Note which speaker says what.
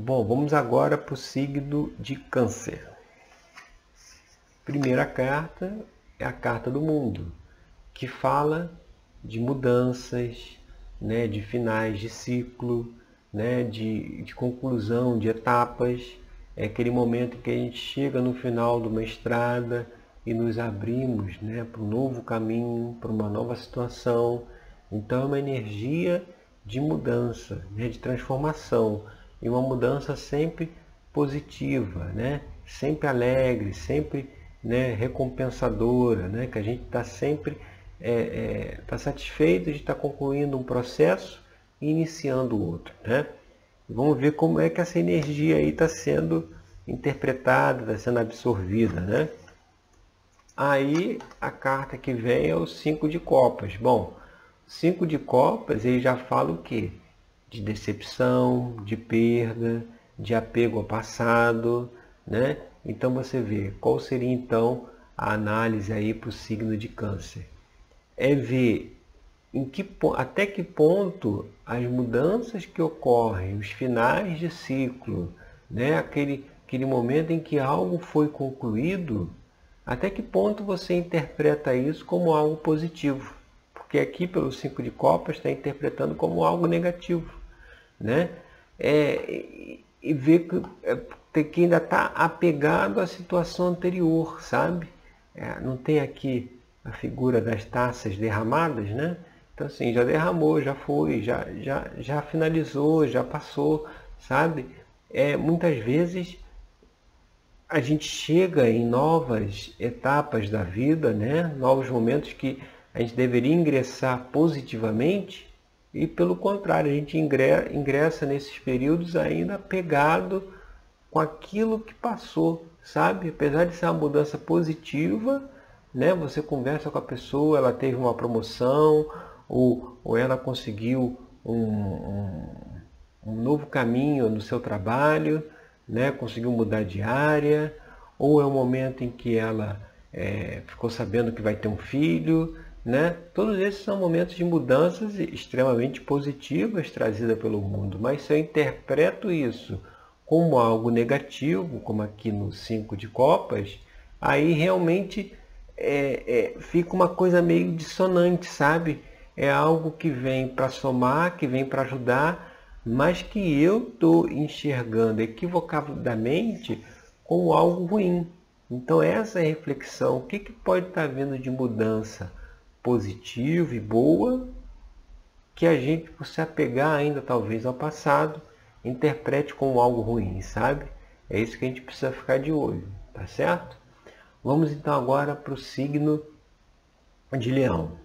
Speaker 1: Bom, vamos agora para o signo de Câncer. Primeira carta é a carta do mundo, que fala de mudanças, né, de finais de ciclo, né, de, de conclusão de etapas. É aquele momento que a gente chega no final de uma estrada e nos abrimos né, para um novo caminho, para uma nova situação. Então é uma energia de mudança, né, de transformação e uma mudança sempre positiva, né? sempre alegre, sempre né, recompensadora, né? que a gente está sempre é, é, tá satisfeito de estar tá concluindo um processo e iniciando outro. Né? Vamos ver como é que essa energia aí está sendo interpretada, está sendo absorvida. Né? Aí a carta que vem é o cinco de copas. Bom, cinco de copas ele já fala o quê? De decepção, de perda, de apego ao passado, né? Então você vê qual seria então a análise aí para o signo de câncer. É ver em que, até que ponto as mudanças que ocorrem, os finais de ciclo, né? aquele, aquele momento em que algo foi concluído, até que ponto você interpreta isso como algo positivo. Porque aqui pelo cinco de copas está interpretando como algo negativo né? É, e ver que, é, que ainda está apegado à situação anterior, sabe? É, não tem aqui a figura das taças derramadas, né? Então assim, já derramou, já foi, já, já, já finalizou, já passou, sabe? É, muitas vezes a gente chega em novas etapas da vida, né? novos momentos que a gente deveria ingressar positivamente e pelo contrário, a gente ingressa nesses períodos ainda pegado com aquilo que passou, sabe? Apesar de ser uma mudança positiva, né? Você conversa com a pessoa, ela teve uma promoção, ou, ou ela conseguiu um, um, um novo caminho no seu trabalho, né? conseguiu mudar de área, ou é um momento em que ela é, ficou sabendo que vai ter um filho, né? Todos esses são momentos de mudanças extremamente positivas trazidas pelo mundo, mas se eu interpreto isso como algo negativo, como aqui no cinco de copas, aí realmente é, é, fica uma coisa meio dissonante, sabe? É algo que vem para somar, que vem para ajudar, mas que eu estou enxergando equivocadamente como algo ruim. Então essa reflexão. O que, que pode estar tá vindo de mudança? Positiva e boa que a gente, por se apegar ainda talvez ao passado, interprete como algo ruim, sabe? É isso que a gente precisa ficar de olho, tá certo? Vamos então agora para o signo de leão.